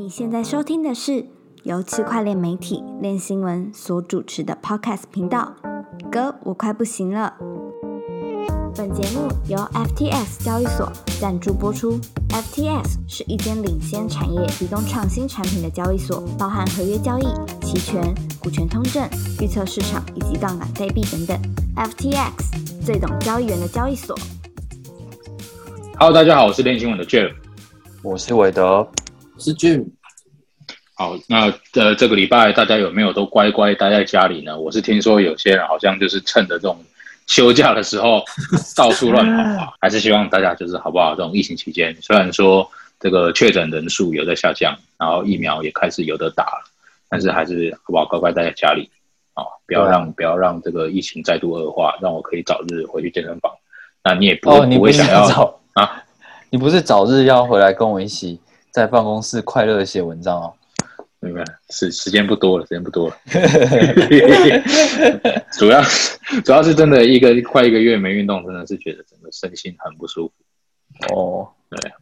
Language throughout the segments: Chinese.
你现在收听的是由区块链媒体链新闻所主持的 Podcast 频道。哥，我快不行了。本节目由 FTX 交易所赞助播出。FTX 是一间领先产业、提供创新产品的交易所，包含合约交易、期权、股权通证、预测市场以及杠杆代币等等。FTX 最懂交易员的交易所。Hello，大家好，我是链新闻的 Jeff。我是韦德，是 Jim，好，那呃，这个礼拜大家有没有都乖乖待在家里呢？我是听说有些人好像就是趁着这种休假的时候到处乱跑啊，还是希望大家就是好不好？这种疫情期间，虽然说这个确诊人数有在下降，然后疫苗也开始有的打了，但是还是好不好乖乖待在家里啊、不要让不要让这个疫情再度恶化，让我可以早日回去健身房。那你也不、哦，你不会想要早啊？你不是早日要回来跟我一起在办公室快乐的写文章哦？明白，时时间不多了，时间不多了。主要主要是真的一个快一个月没运动，真的是觉得整个身心很不舒服。哦，对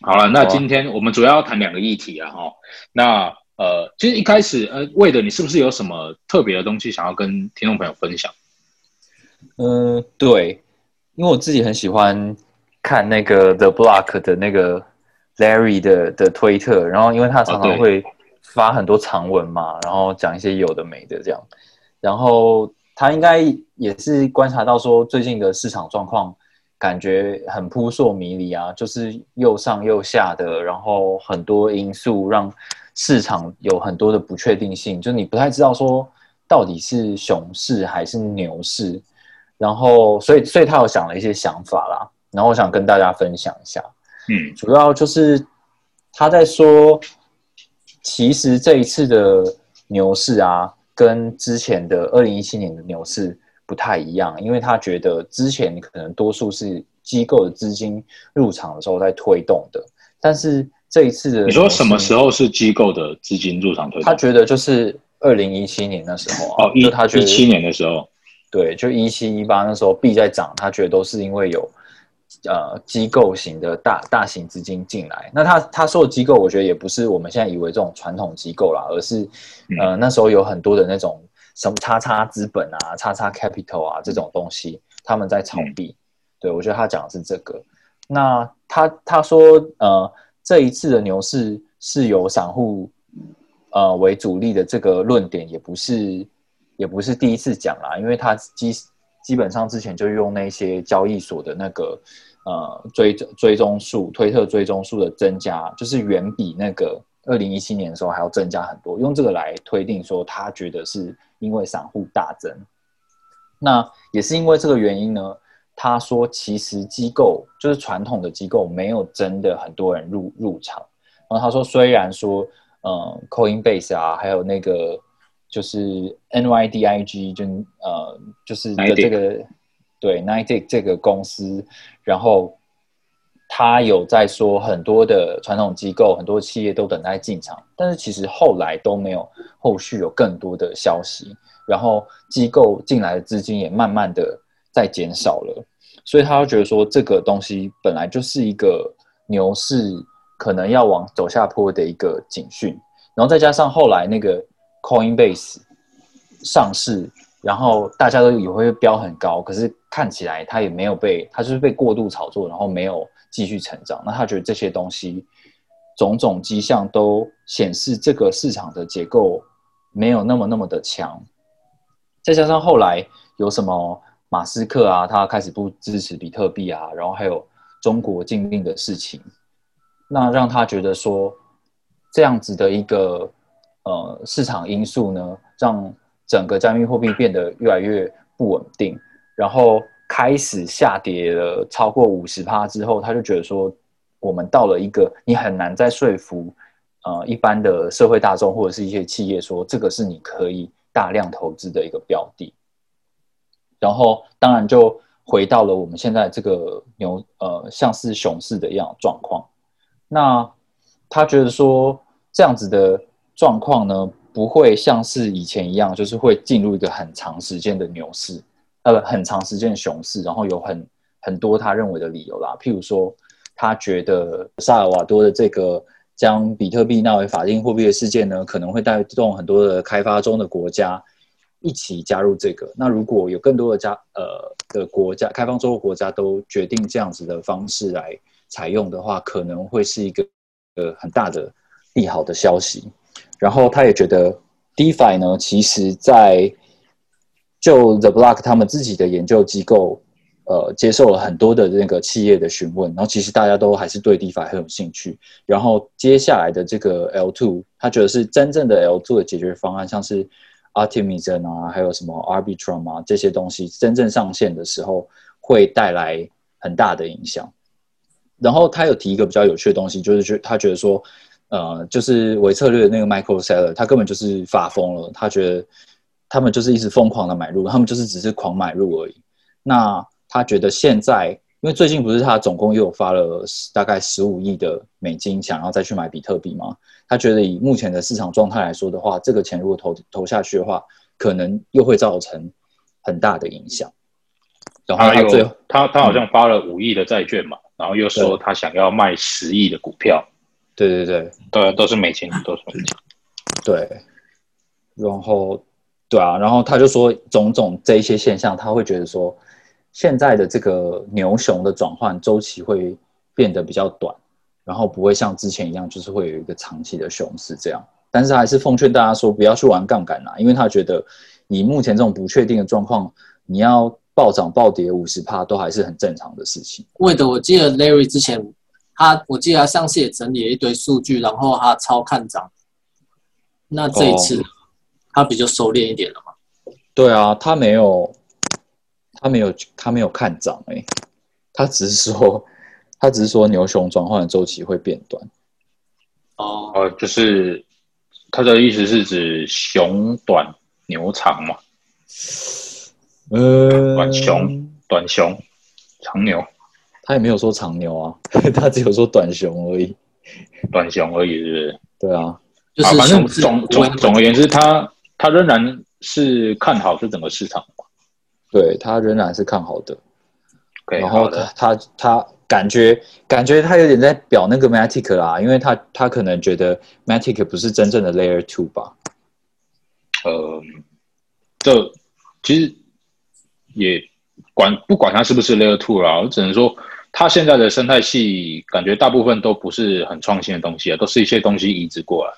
好了，那今天我们主要要谈两个议题啊，哈。那呃，其实一开始呃，魏的你是不是有什么特别的东西想要跟听众朋友分享？嗯，对，因为我自己很喜欢看那个 The Block 的那个 Larry 的的推特，然后因为他常常会发很多长文嘛，然后讲一些有的没的这样，然后他应该也是观察到说最近的市场状况感觉很扑朔迷离啊，就是又上又下的，然后很多因素让市场有很多的不确定性，就你不太知道说到底是熊市还是牛市。然后，所以，所以他有想了一些想法啦，然后我想跟大家分享一下。嗯主要就是他在说，其实这一次的牛市啊，跟之前的二零一七年的牛市不太一样，因为他觉得之前可能多数是机构的资金入场的时候在推动的，但是这一次的你说什么时候？是机构的资金入场推动？他觉得就是二零一七年那时候啊，哦，一就他觉得一七年的时候，对，就一七一八那时候币在涨，他觉得都是因为有呃机构型的大大型资金进来。那他他说的机构，我觉得也不是我们现在以为这种传统机构啦，而是呃那时候有很多的那种什么叉叉资本啊、叉叉 capital 啊这种东西，他们在炒币。对我觉得他讲的是这个。那他他说呃这一次的牛市是由散户呃为主力的这个论点，也不是也不是第一次讲啦，因为他基基本上之前就用那些交易所的那个呃追追踪数、推特追踪数的增加，就是远比那个二零一七年的时候还要增加很多，用这个来推定说他觉得是因为散户大增。那也是因为这个原因呢，他说其实机构就是传统的机构没有真的很多人入入场。然后他说，虽然说，呃，Coinbase 啊，还有那个就是 NYDIG，就呃，就是的这个对 n i t i c 这个公司，然后他有在说很多的传统机构、很多企业都等待进场，但是其实后来都没有后续有更多的消息，然后机构进来的资金也慢慢的在减少了，所以他就觉得说这个东西本来就是一个牛市可能要往走下坡的一个警讯，然后再加上后来那个 Coinbase 上市，然后大家都以为会飙很高，可是看起来它也没有被，它就是被过度炒作，然后没有继续成长。那他觉得这些东西种种迹象都显示这个市场的结构没有那么那么的强，再加上后来有什么马斯克啊，他开始不支持比特币啊，然后还有中国禁令的事情，那让他觉得说这样子的一个呃市场因素呢，让整个加密货币变得越来越不稳定，然后开始下跌了超过五十趴之后，他就觉得说我们到了一个你很难再说服呃一般的社会大众或者是一些企业说这个是你可以大量投资的一个标的，然后当然就回到了我们现在这个牛呃像是熊市的一样状况。那他觉得说这样子的状况呢，不会像是以前一样，就是会进入一个很长时间的牛市，呃，很长时间的熊市，然后有很很多他认为的理由啦，譬如说，他觉得萨尔瓦多的这个将比特币纳为法定货币的事件呢，可能会带动很多的开发中的国家一起加入这个。那如果有更多的加呃的国家，开放中的国家都决定这样子的方式来采用的话，可能会是一个呃很大的利好的消息。然后他也觉得 DeFi 呢，其实在就 The Block 他们自己的研究机构。呃，接受了很多的那个企业的询问，然后其实大家都还是对 DeFi 很有兴趣。然后接下来的这个 L2，他觉得是真正的 L2 的解决方案，像是 Artemism 啊，还有什么 Arbitrum 啊这些东西，真正上线的时候会带来很大的影响。然后他有提一个比较有趣的东西，就是觉他觉得说，呃，就是伪策略的那个 Michael Saylor，他根本就是发疯了。他觉得他们就是一直疯狂的买入，他们就是只是狂买入而已。那他觉得现在，因为最近不是他总共又发了大概十五亿的美金，想要再去买比特币吗？他觉得以目前的市场状态来说的话，这个钱如果投投下去的话，可能又会造成很大的影响。然后他最后，他他好像发了五亿的债券嘛，然后又说他想要卖十亿的股票。对对对，对，都是美金，都是美金。对，然后对啊，然后他就说种种这一些现象，他会觉得说。现在的这个牛熊的转换周期会变得比较短，然后不会像之前一样，就是会有一个长期的熊市这样。但是还是奉劝大家说，不要去玩杠杆啦，因为他觉得以目前这种不确定的状况，你要暴涨暴跌五十帕都还是很正常的事情。为的，我记得 Larry 之前他，我记得他上次也整理了一堆数据，然后他超看涨。那这一次他比较收敛一点了嘛？对啊，他没有。他没有，他没有看涨哎，他只是说，他只是说牛熊转换的周期会变短。哦，呃，就是他的意思是指熊短牛长嘛？呃，短熊短熊长牛，他也没有说长牛啊，他只有说短熊而已，短熊而已，是不是？对啊，就是反正总总总而言之，他他仍然是看好这整个市场。对他仍然是看好的，然后他他他感觉感觉他有点在表那个 Matic 啦，因为他他可能觉得 Matic 不是真正的 Layer Two 吧？呃，这其实也管不管他是不是 Layer Two 啦，我只能说它现在的生态系感觉大部分都不是很创新的东西啊，都是一些东西移植过来，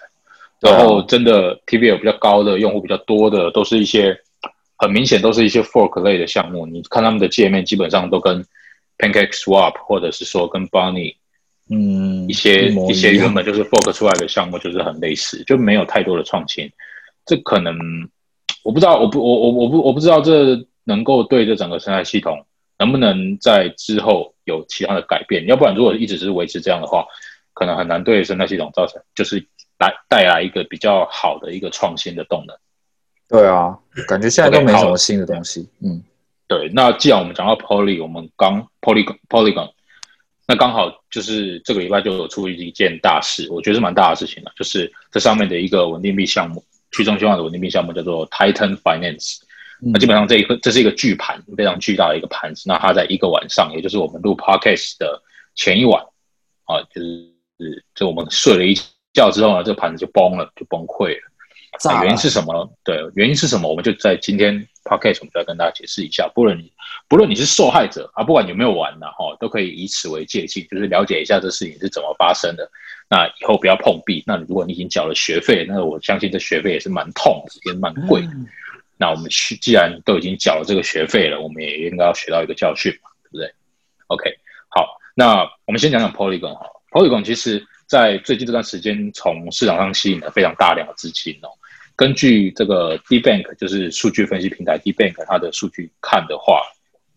然后真的 TVL 比较高的用户比较多的，都是一些。很明显都是一些 fork 类的项目，你看他们的界面基本上都跟 Pancake Swap 或者是说跟 Bunny，嗯，一些一些原本就是 fork 出来的项目就是很类似，就没有太多的创新。这可能我不知道，我不我我我不我不知道这能够对这整个生态系统能不能在之后有其他的改变。要不然如果一直是维持这样的话，可能很难对生态系统造成就是来带来一个比较好的一个创新的动能。对啊，感觉现在都没什么新的东西。嗯，对。那既然我们讲到 Poly，我们刚 Polygon Polygon，那刚好就是这个礼拜就有出一件大事，我觉得是蛮大的事情了，就是这上面的一个稳定币项目，去中心化的稳定币项目叫做 Titan Finance。那基本上这一个这是一个巨盘，非常巨大的一个盘子。那它在一个晚上，也就是我们录 Podcast 的前一晚啊，就是就我们睡了一觉之后呢，这个盘子就崩了，就崩溃了。原因是什么？对，原因是什么？我们就在今天 podcast 我们再跟大家解释一下。不论你不论你是受害者啊，不管有没有玩呢，哈，都可以以此为借鉴，就是了解一下这事情是怎么发生的。那以后不要碰壁。那如果你已经缴了学费，那我相信这学费也是蛮痛的，也是蛮贵的。那我们去，既然都已经缴了这个学费了，我们也应该要学到一个教训嘛，对不对？OK，好，那我们先讲讲 Polygon 哈。Polygon 其实在最近这段时间从市场上吸引了非常大量的资金哦。根据这个 D Bank，就是数据分析平台 D Bank，它的数据看的话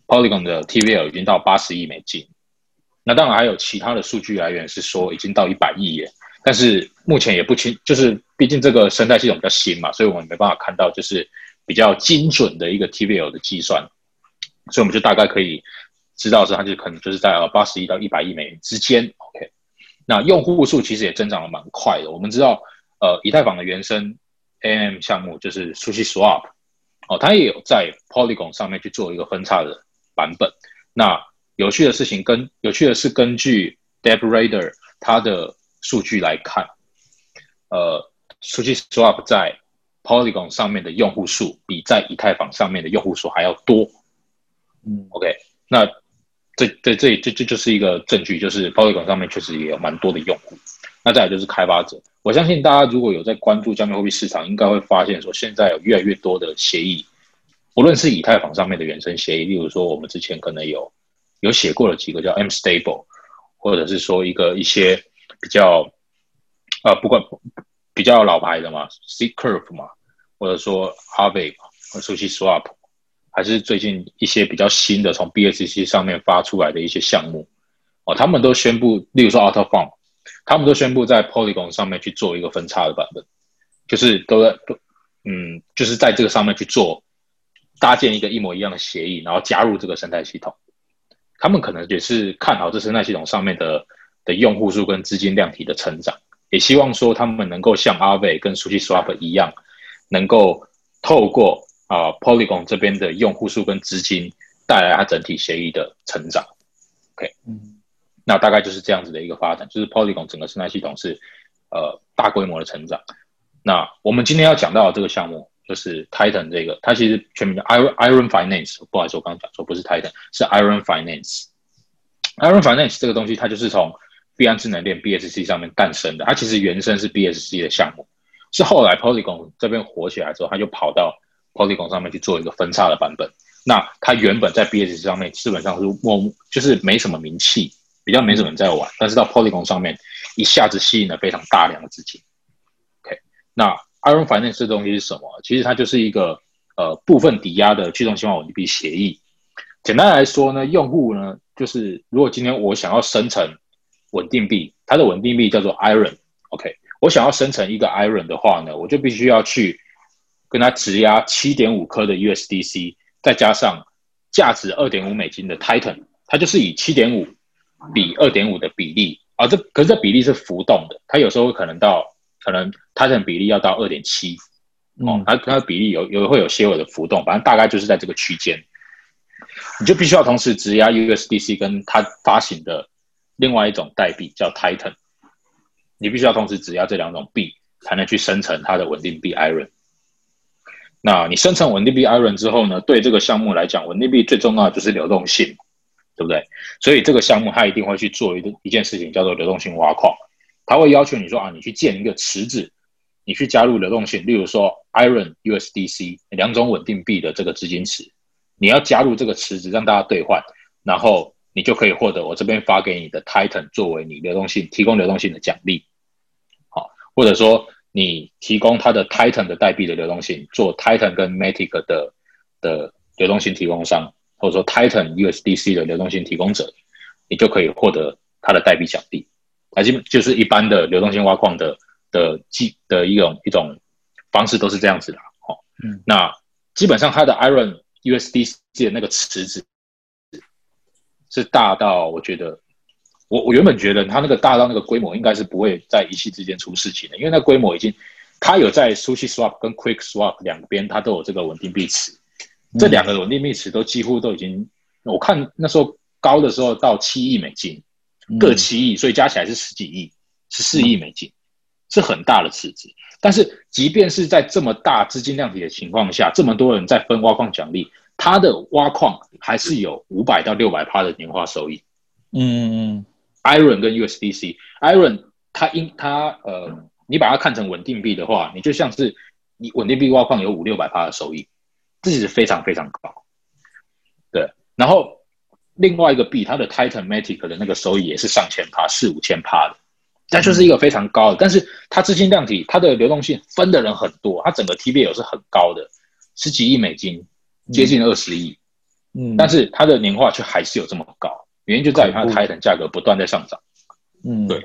，Polygon 的 TVL 已经到八十亿美金。那当然还有其他的数据来源是说已经到一百亿耶，但是目前也不清，就是毕竟这个生态系统比较新嘛，所以我们没办法看到就是比较精准的一个 TVL 的计算，所以我们就大概可以知道是它就可能就是在呃八十亿到一百亿美元之间。OK，那用户数其实也增长的蛮快的。我们知道，呃，以太坊的原生 AM 项目就是 Sushi Swap，哦，它也有在 Polygon 上面去做一个分叉的版本。那有趣的事情跟有趣的是，根据 Deb Rader 他的数据来看，呃，Sushi Swap 在 Polygon 上面的用户数比在以太坊上面的用户数还要多。嗯，OK，那这这这这这就是一个证据，就是 Polygon 上面确实也有蛮多的用户。那再来就是开发者，我相信大家如果有在关注加密货币市场，应该会发现说，现在有越来越多的协议，不论是以太坊上面的原生协议，例如说我们之前可能有有写过的几个叫 M Stable，或者是说一个一些比较呃不管比较老牌的嘛，C Curve 嘛，或者说 Aave 嘛，或 Sushi Swap，还是最近一些比较新的从 BSC 上面发出来的一些项目哦，他们都宣布，例如说 Auto Farm。他们都宣布在 Polygon 上面去做一个分叉的版本，就是都在都嗯，就是在这个上面去做搭建一个一模一样的协议，然后加入这个生态系统。他们可能也是看好这生态系统上面的的用户数跟资金量体的成长，也希望说他们能够像 Aave 跟 SushiSwap 一样，能够透过啊 Polygon 这边的用户数跟资金带来它整体协议的成长。OK，嗯。那大概就是这样子的一个发展，就是 Polygon 整个生态系统是呃大规模的成长。那我们今天要讲到的这个项目就是 Titan 这个，它其实全名叫 Iron Iron Finance，不好意思，我刚刚讲错，不是 Titan，是 Iron Finance。Iron Finance 这个东西，它就是从币安智能链 BSC 上面诞生的，它其实原生是 BSC 的项目，是后来 Polygon 这边火起来之后，它就跑到 Polygon 上面去做一个分叉的版本。那它原本在 BSC 上面基本上是默就是没什么名气。比较没什么人在玩，但是到 Polygon 上面一下子吸引了非常大量的资金。OK，那 Iron Finance 这东西是什么？其实它就是一个呃部分抵押的去中心化稳定币协议。简单来说呢，用户呢就是如果今天我想要生成稳定币，它的稳定币叫做 Iron。OK，我想要生成一个 Iron 的话呢，我就必须要去跟它质押七点五颗的 USDC，再加上价值二点五美金的 Titan，它就是以七点五。比二点五的比例啊，这可是这比例是浮动的，它有时候可能到可能 Titan 比例要到二点七哦，它它的比例有有会有些微的浮动，反正大概就是在这个区间，你就必须要同时质押 USDC 跟它发行的另外一种代币叫 Titan，你必须要同时质押这两种币才能去生成它的稳定币 Iron。那你生成稳定币 Iron 之后呢，对这个项目来讲，稳定币最重要就是流动性。对不对？所以这个项目它一定会去做一个一件事情，叫做流动性挖矿。它会要求你说啊，你去建一个池子，你去加入流动性，例如说 Iron USDC 两种稳定币的这个资金池，你要加入这个池子，让大家兑换，然后你就可以获得我这边发给你的 Titan 作为你流动性提供流动性的奖励。好，或者说你提供它的 Titan 的代币的流动性，做 Titan 跟 Matic 的的流动性提供商。或者说 Titan USDC 的流动性提供者，你就可以获得它的代币奖励，啊，基本就是一般的流动性挖矿的的基的一种一种方式都是这样子的，好，嗯，那基本上它的 Iron USDC 的那个池子是大到我觉得，我我原本觉得它那个大到那个规模应该是不会在一夕之间出事情的，因为那规模已经它有在 Sushi Swap 跟 Quick Swap 两边它都有这个稳定币池。这两个稳定币池都几乎都已经，我看那时候高的时候到七亿美金，各七亿，所以加起来是十几亿，十四亿美金，是很大的池子。但是即便是在这么大资金量体的情况下，这么多人在分挖矿奖励，它的挖矿还是有五百到六百趴的年化收益。嗯，Iron 跟 USDC，Iron 它因它呃，你把它看成稳定币的话，你就像是你稳定币挖矿有五六百趴的收益。这是非常非常高，对。然后另外一个币，它的 Titan Matic 的那个收益也是上千趴，四五千趴的，那就是一个非常高的。但是它资金量体，它的流动性分的人很多，它整个 TBL 是很高的，十几亿美金，接近二十亿。嗯。但是它的年化却还是有这么高，原因就在于它的 Titan 价格不断在上涨。嗯，对。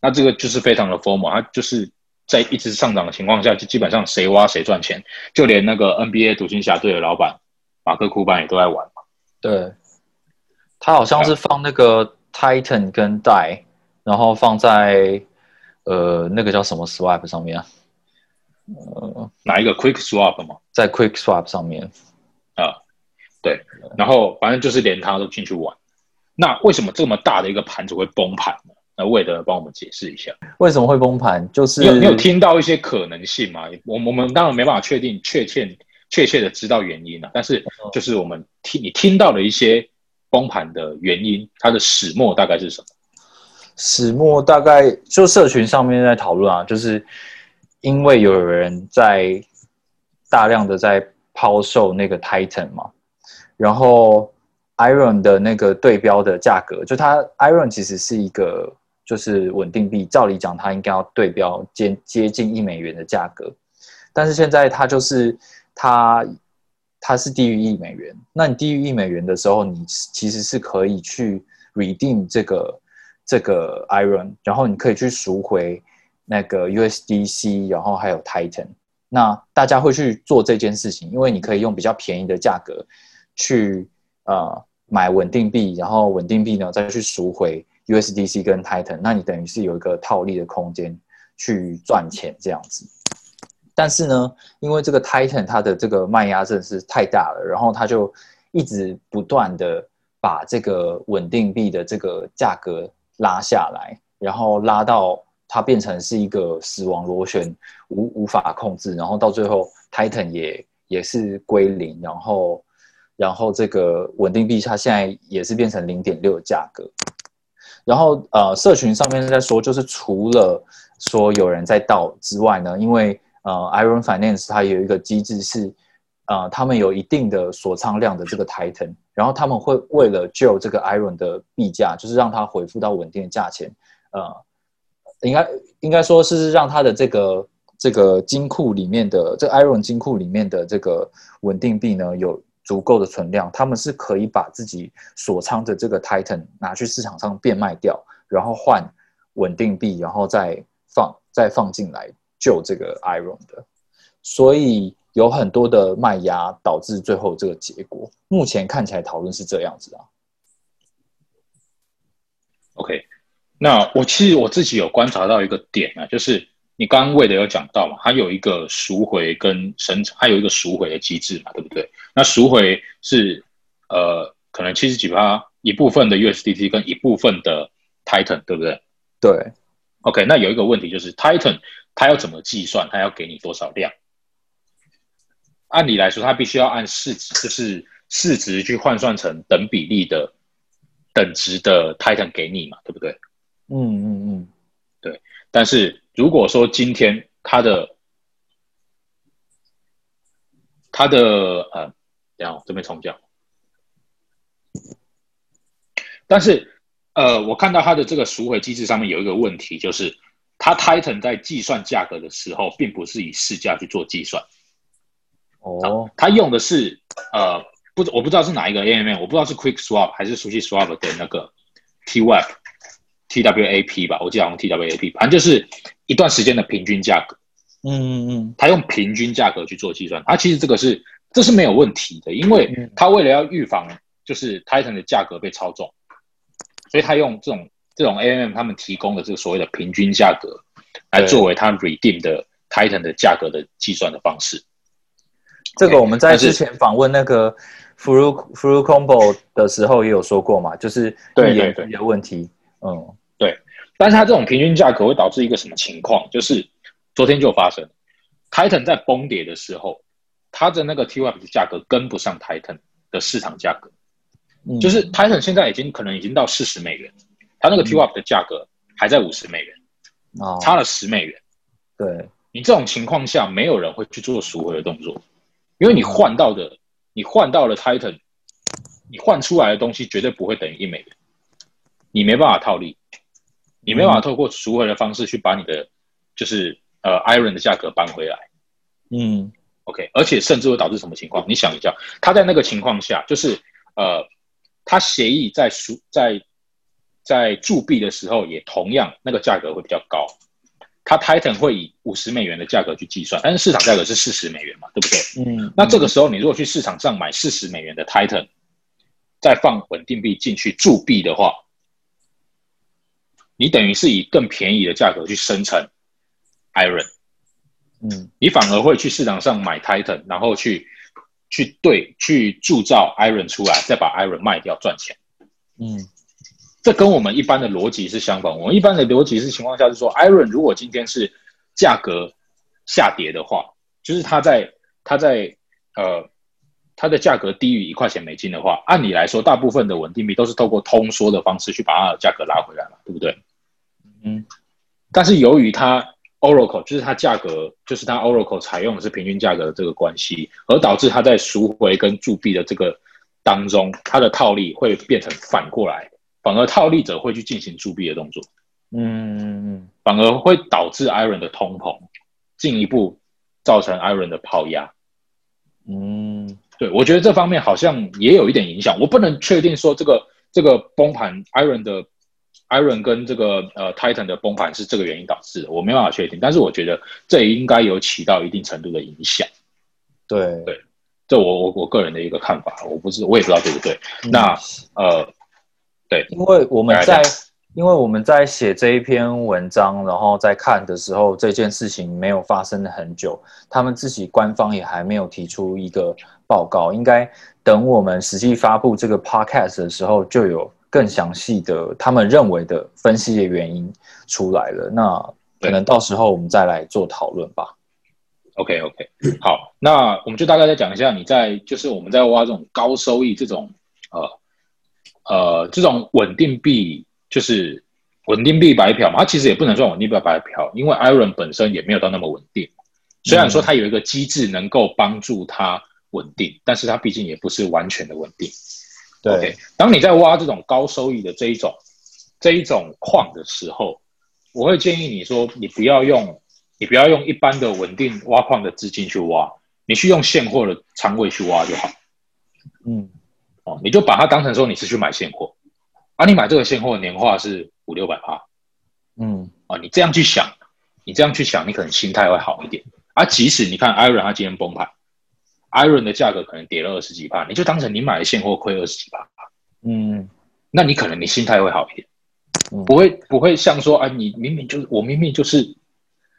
那这个就是非常的 formal，它就是。在一直上涨的情况下，就基本上谁挖谁赚钱，就连那个 NBA 独行侠队的老板马克库班也都在玩嘛。对，他好像是放那个 Titan 跟 Die，然后放在呃那个叫什么 Swap 上面啊？呃，哪一个 Quick Swap 吗？在 Quick Swap 上面啊，对，然后反正就是连他都进去玩。那为什么这么大的一个盘子会崩盘呢？那魏德帮我们解释一下，为什么会崩盘？就是你有你有听到一些可能性吗？我我们当然没办法确定确切确切的知道原因了，但是就是我们听你听到的一些崩盘的原因，它的始末大概是什么？始末大概就社群上面在讨论啊，就是因为有人在大量的在抛售那个 Titan 嘛，然后 Iron 的那个对标的价格，就它 Iron 其实是一个就是稳定币，照理讲它应该要对标接接近一美元的价格，但是现在它就是它它是低于一美元，那你低于一美元的时候，你其实是可以去 redeem 这个。这个 Iron，然后你可以去赎回那个 USDC，然后还有 Titan。那大家会去做这件事情，因为你可以用比较便宜的价格去呃买稳定币，然后稳定币呢再去赎回 USDC 跟 Titan。那你等于是有一个套利的空间去赚钱这样子。但是呢，因为这个 Titan 它的这个卖压真的是太大了，然后它就一直不断的把这个稳定币的这个价格。拉下来，然后拉到它变成是一个死亡螺旋，无无法控制，然后到最后，Titan 也也是归零，然后，然后这个稳定币它现在也是变成零点六的价格，然后呃，社群上面在说，就是除了说有人在倒之外呢，因为呃，Iron Finance 它有一个机制是，呃，他们有一定的锁仓量的这个 Titan。然后他们会为了救这个 Iron 的币价，就是让它恢复到稳定的价钱，呃，应该应该说是让它的这个这个金库里面的这 Iron 金库里面的这个稳定币呢有足够的存量，他们是可以把自己锁仓的这个 Titan 拿去市场上变卖掉，然后换稳定币，然后再放再放进来救这个 Iron 的，所以。有很多的卖压导致最后这个结果，目前看起来讨论是这样子啊。OK，那我其实我自己有观察到一个点啊，就是你刚刚为的有讲到嘛，它有一个赎回跟生成，它有一个赎回的机制嘛，对不对？那赎回是呃，可能七十几趴一部分的 USDT 跟一部分的 Titan，对不对？对。OK，那有一个问题就是 Titan 它要怎么计算？它要给你多少量？按理来说，它必须要按市值，就是市值去换算成等比例的等值的 Titan 给你嘛，对不对？嗯嗯嗯，对。但是如果说今天它的它的呃，然后这边重讲。但是呃，我看到它的这个赎回机制上面有一个问题，就是它 Titan 在计算价格的时候，并不是以市价去做计算。哦，他用的是呃，不，我不知道是哪一个 AMM，我不知道是 Quick Swap 还是熟悉 Swap 的那个 TWAP，TWAP 吧，我记得好像 TWAP，反正就是一段时间的平均价格。嗯嗯嗯，他用平均价格去做计算，他其实这个是这是没有问题的，因为他为了要预防就是 Titan 的价格被操纵，所以他用这种这种 AMM 他们提供的这个所谓的平均价格来作为他 redeem 的 Titan 的价格的计算的方式。这个我们在之前访问那个 f r u f r u Combo 的时候也有说过嘛，就是对对对的问题，嗯，对。但是它这种平均价格会导致一个什么情况？就是昨天就发生，Titan 在崩跌的时候，它的那个 TWAP 的价格跟不上 Titan 的市场价格，就是 Titan 现在已经可能已经到四十美元，它那个 TWAP 的价格还在五十美元，哦，差了十美元。对。你这种情况下，没有人会去做赎回的动作。因为你换到的，你换到了 Titan，你换出来的东西绝对不会等于一美元，你没办法套利，你没办法透过赎回的方式去把你的就是呃 Iron 的价格搬回来，嗯，OK，而且甚至会导致什么情况？你想一下，他在那个情况下，就是呃，他协议在赎在在铸币的时候，也同样那个价格会比较高。它 Titan 会以五十美元的价格去计算，但是市场价格是四十美元嘛，对不对？嗯。那这个时候，你如果去市场上买四十美元的 Titan，再放稳定币进去铸币的话，你等于是以更便宜的价格去生成 Iron。嗯。你反而会去市场上买 Titan，然后去去对去铸造 Iron 出来，再把 Iron 卖掉赚钱。嗯。这跟我们一般的逻辑是相反。我们一般的逻辑是情况下是说，Iron 如果今天是价格下跌的话，就是它在它在呃它的价格低于一块钱美金的话，按理来说，大部分的稳定币都是透过通缩的方式去把它的价格拉回来嘛，对不对？嗯，但是由于它 Oracle 就是它价格，就是它 Oracle 采用的是平均价格的这个关系，而导致它在赎回跟铸币的这个当中，它的套利会变成反过来，反而套利者会去进行铸币的动作，嗯嗯反而会导致 Iron 的通膨，进一步造成 Iron 的抛压。嗯嗯，对我觉得这方面好像也有一点影响，我不能确定说这个这个崩盘 Iron 的 Iron 跟这个呃 Titan 的崩盘是这个原因导致的，我没办法确定，但是我觉得这应该有起到一定程度的影响。对对这我我我个人的一个看法，我不是我也不知道对不对。那呃，对，因为我们在因为我们在写这一篇文章，然后在看的时候，这件事情没有发生的很久，他们自己官方也还没有提出一个报告，应该等我们实际发布这个 podcast 的时候，就有更详细的他们认为的分析的原因出来了。那可能到时候我们再来做讨论吧。OK OK，好，那我们就大概再讲一下，你在就是我们在挖这种高收益这种呃呃这种稳定币，就是稳定币白嫖嘛，它其实也不能算稳定币白嫖，因为 Iron 本身也没有到那么稳定。虽然说它有一个机制能够帮助它稳定，但是它毕竟也不是完全的稳定。对当你在挖这种高收益的这一种这一种矿的时候，我会建议你说，你不要用你不要用一般的稳定挖矿的资金去挖，你去用现货的仓位去挖就好。嗯哦，你就把它当成说你是去买现货，啊，你买这个现货年化是五六百趴，嗯啊，你这样去想，你这样去想，你可能心态会好一点。啊，即使你看 Iron 它今天崩盘，Iron 的价格可能跌了二十几帕，你就当成你买的现货亏二十几趴，嗯那你可能你心态会好一点，嗯。不会不会像说啊，你明明就是我明明就是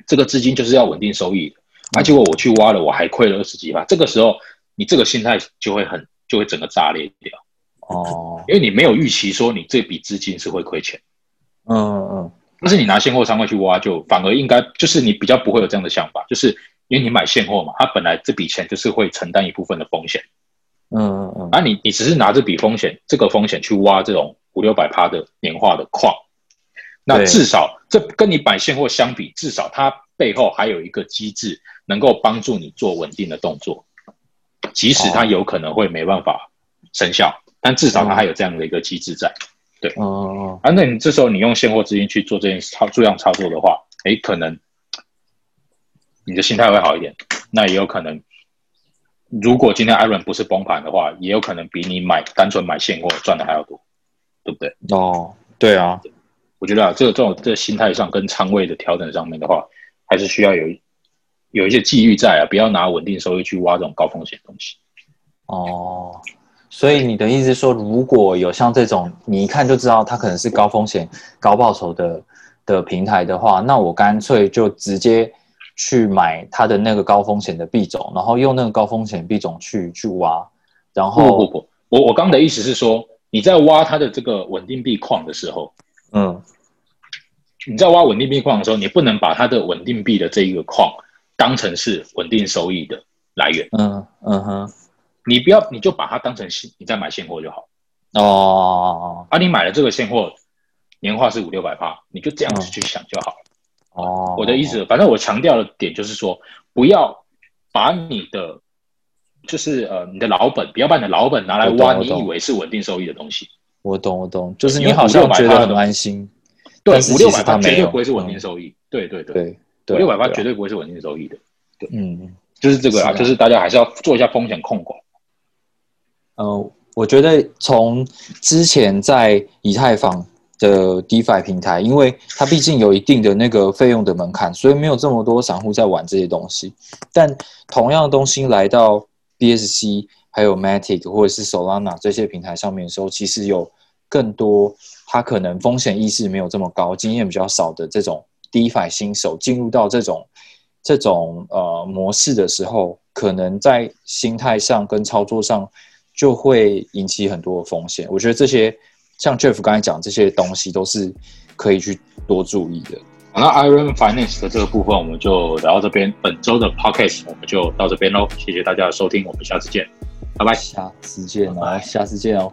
这个资金就是要稳定收益的，啊，结果我去挖了，我还亏了二十几帕，这个时候你这个心态就会很就会整个炸裂掉，哦。因为你没有预期说你这笔资金是会亏钱。嗯嗯。但是你拿现货仓位去挖，就反而应该就是你比较不会有这样的想法，就是因为你买现货嘛，它本来这笔钱就是会承担一部分的风险，嗯嗯嗯。而、你你只是拿这笔风险，这个风险去挖这种五六百趴的年化的矿，那至少这跟你买现货相比，至少它背后还有一个机制能够帮助你做稳定的动作，即使它有可能会没办法生效，但至少它还有这样的一个机制在。嗯嗯啊，那你这时候你用现货资金去做这件操这样操作的话，诶，可能你的心态会好一点。那也有可能，如果今天 Iron 不是崩盘的话，也有可能比你买单纯买现货赚的还要多，对不对？哦，对啊，我觉得啊，这个这种这个心态上跟仓位的调整上面的话，还是需要有有一些纪律在啊，不要拿稳定收益去挖这种高风险的东西。哦，所以你的意思是说，如果有像这种你一看就知道它可能是高风险高报酬的的平台的话，那我干脆就直接去买它的那个高风险的币种，然后用那个高风险币种去去挖，然后不不不，我我刚的意思是说，你在挖它的这个稳定币矿的时候，嗯你在挖稳定币矿的时候，你不能把它的稳定币的这一个矿当成是稳定收益的来源，嗯嗯哼，你不要，你就把它当成现你在买现货就好。哦啊，你买了这个现货，年化是五六百趴，你就这样子去想就好了。哦，我的意思，反正我强调的点就是说，不要把你的就是呃你的老本，不要把你的老本拿来挖你以为是稳定收益的东西。我懂我懂，就是你好像500-600觉得很安心，对五六百趴绝对不会是稳定嗯收益。对对对，对对，五六百趴对啊绝对不会是稳定收益的。对嗯。就是这个啊就是大家还是要做一下风险控管。呃，我觉得从之前在以太坊的 DeFi 平台，因为它毕竟有一定的那个费用的门槛，所以没有这么多散户在玩这些东西。但同样的东西来到 BSC、还有 Matic 或者是 Solana 这些平台上面的时候，其实有更多它可能风险意识没有这么高、经验比较少的这种 DeFi 新手进入到这种这种呃模式的时候，可能在心态上跟操作上就会引起很多的风险。我觉得这些像 Jeff 刚才讲这些东西，都是可以去多注意的。好，那 Iron Finance 的这个部分我们就聊到这边，本周的 Podcast 我们就到这边喽，谢谢大家的收听，我们下次见，拜拜。下次见哦，拜拜下次见哦。